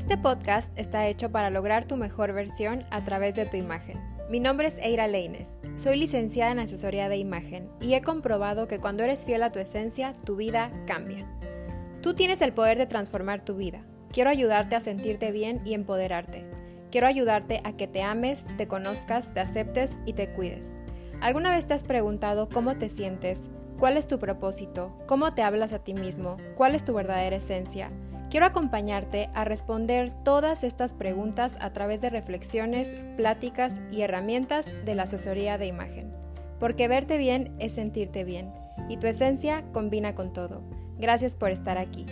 Este podcast está hecho para lograr tu mejor versión a través de tu imagen. Mi nombre es Eira Leines, soy licenciada en asesoría de imagen y he comprobado que cuando eres fiel a tu esencia, tu vida cambia. Tú tienes el poder de transformar tu vida. Quiero ayudarte a sentirte bien y empoderarte. Quiero ayudarte a que te ames, te conozcas, te aceptes y te cuides. ¿Alguna vez te has preguntado cómo te sientes? ¿Cuál es tu propósito? ¿Cómo te hablas a ti mismo? ¿Cuál es tu verdadera esencia? Quiero acompañarte a responder todas estas preguntas a través de reflexiones, pláticas y herramientas de la asesoría de imagen. Porque verte bien es sentirte bien y tu esencia combina con todo. Gracias por estar aquí.